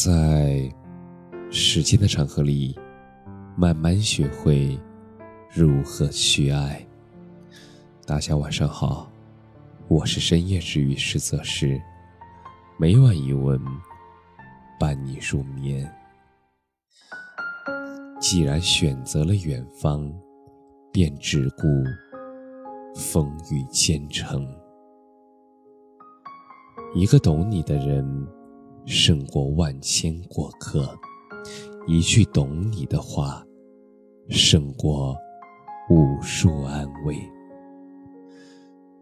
在时间的长河里，慢慢学会如何去爱。大家晚上好，我是深夜治愈师泽师，每晚一问，伴你入眠。既然选择了远方，便只顾风雨兼程。一个懂你的人。胜过万千过客，一句懂你的话，胜过无数安慰。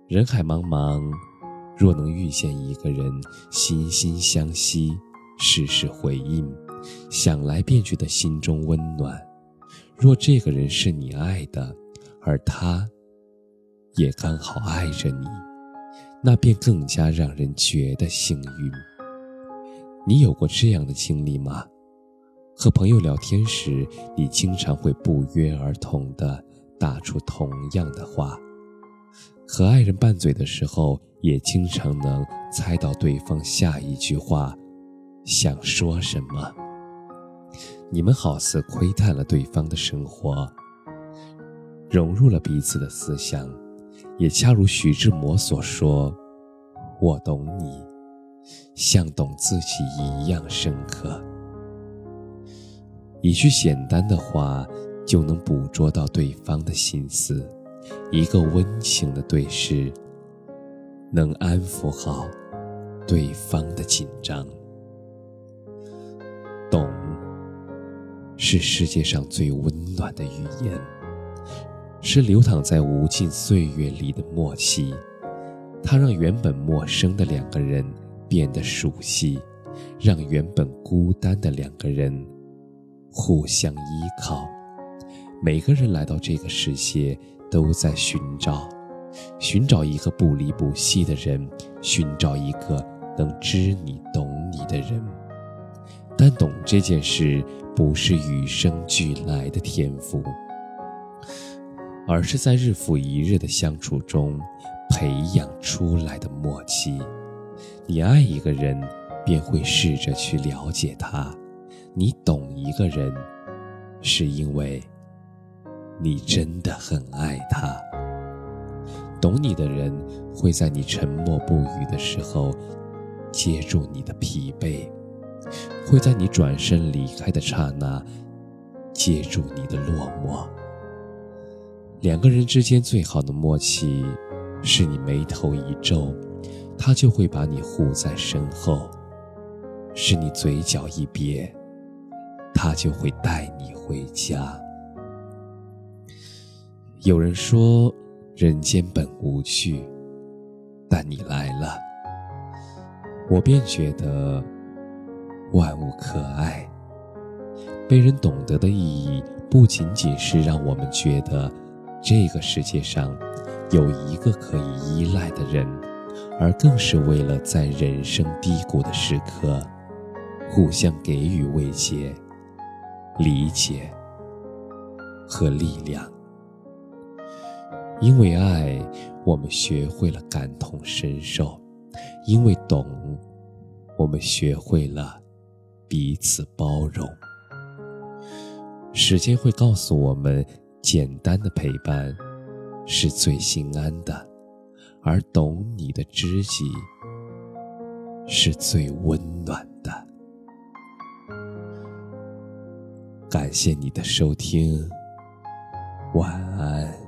人海茫茫，若能遇见一个人，心心相惜，事事回应，想来便觉得心中温暖。若这个人是你爱的，而他也刚好爱着你，那便更加让人觉得幸运。你有过这样的经历吗？和朋友聊天时，你经常会不约而同地打出同样的话；和爱人拌嘴的时候，也经常能猜到对方下一句话想说什么。你们好似窥探了对方的生活，融入了彼此的思想，也恰如徐志摩所说：“我懂你。”像懂自己一样深刻，一句简单的话就能捕捉到对方的心思，一个温情的对视能安抚好对方的紧张。懂，是世界上最温暖的语言，是流淌在无尽岁月里的默契，它让原本陌生的两个人。变得熟悉，让原本孤单的两个人互相依靠。每个人来到这个世界，都在寻找，寻找一个不离不弃的人，寻找一个能知你懂你的人。但懂这件事，不是与生俱来的天赋，而是在日复一日的相处中培养出来的默契。你爱一个人，便会试着去了解他；你懂一个人，是因为你真的很爱他。懂你的人会在你沉默不语的时候接住你的疲惫，会在你转身离开的刹那接住你的落寞。两个人之间最好的默契，是你眉头一皱。他就会把你护在身后，是你嘴角一瘪，他就会带你回家。有人说人间本无趣，但你来了，我便觉得万物可爱。被人懂得的意义，不仅仅是让我们觉得这个世界上有一个可以依赖的人。而更是为了在人生低谷的时刻，互相给予慰藉、理解和力量。因为爱，我们学会了感同身受；因为懂，我们学会了彼此包容。时间会告诉我们，简单的陪伴是最心安的。而懂你的知己，是最温暖的。感谢你的收听，晚安。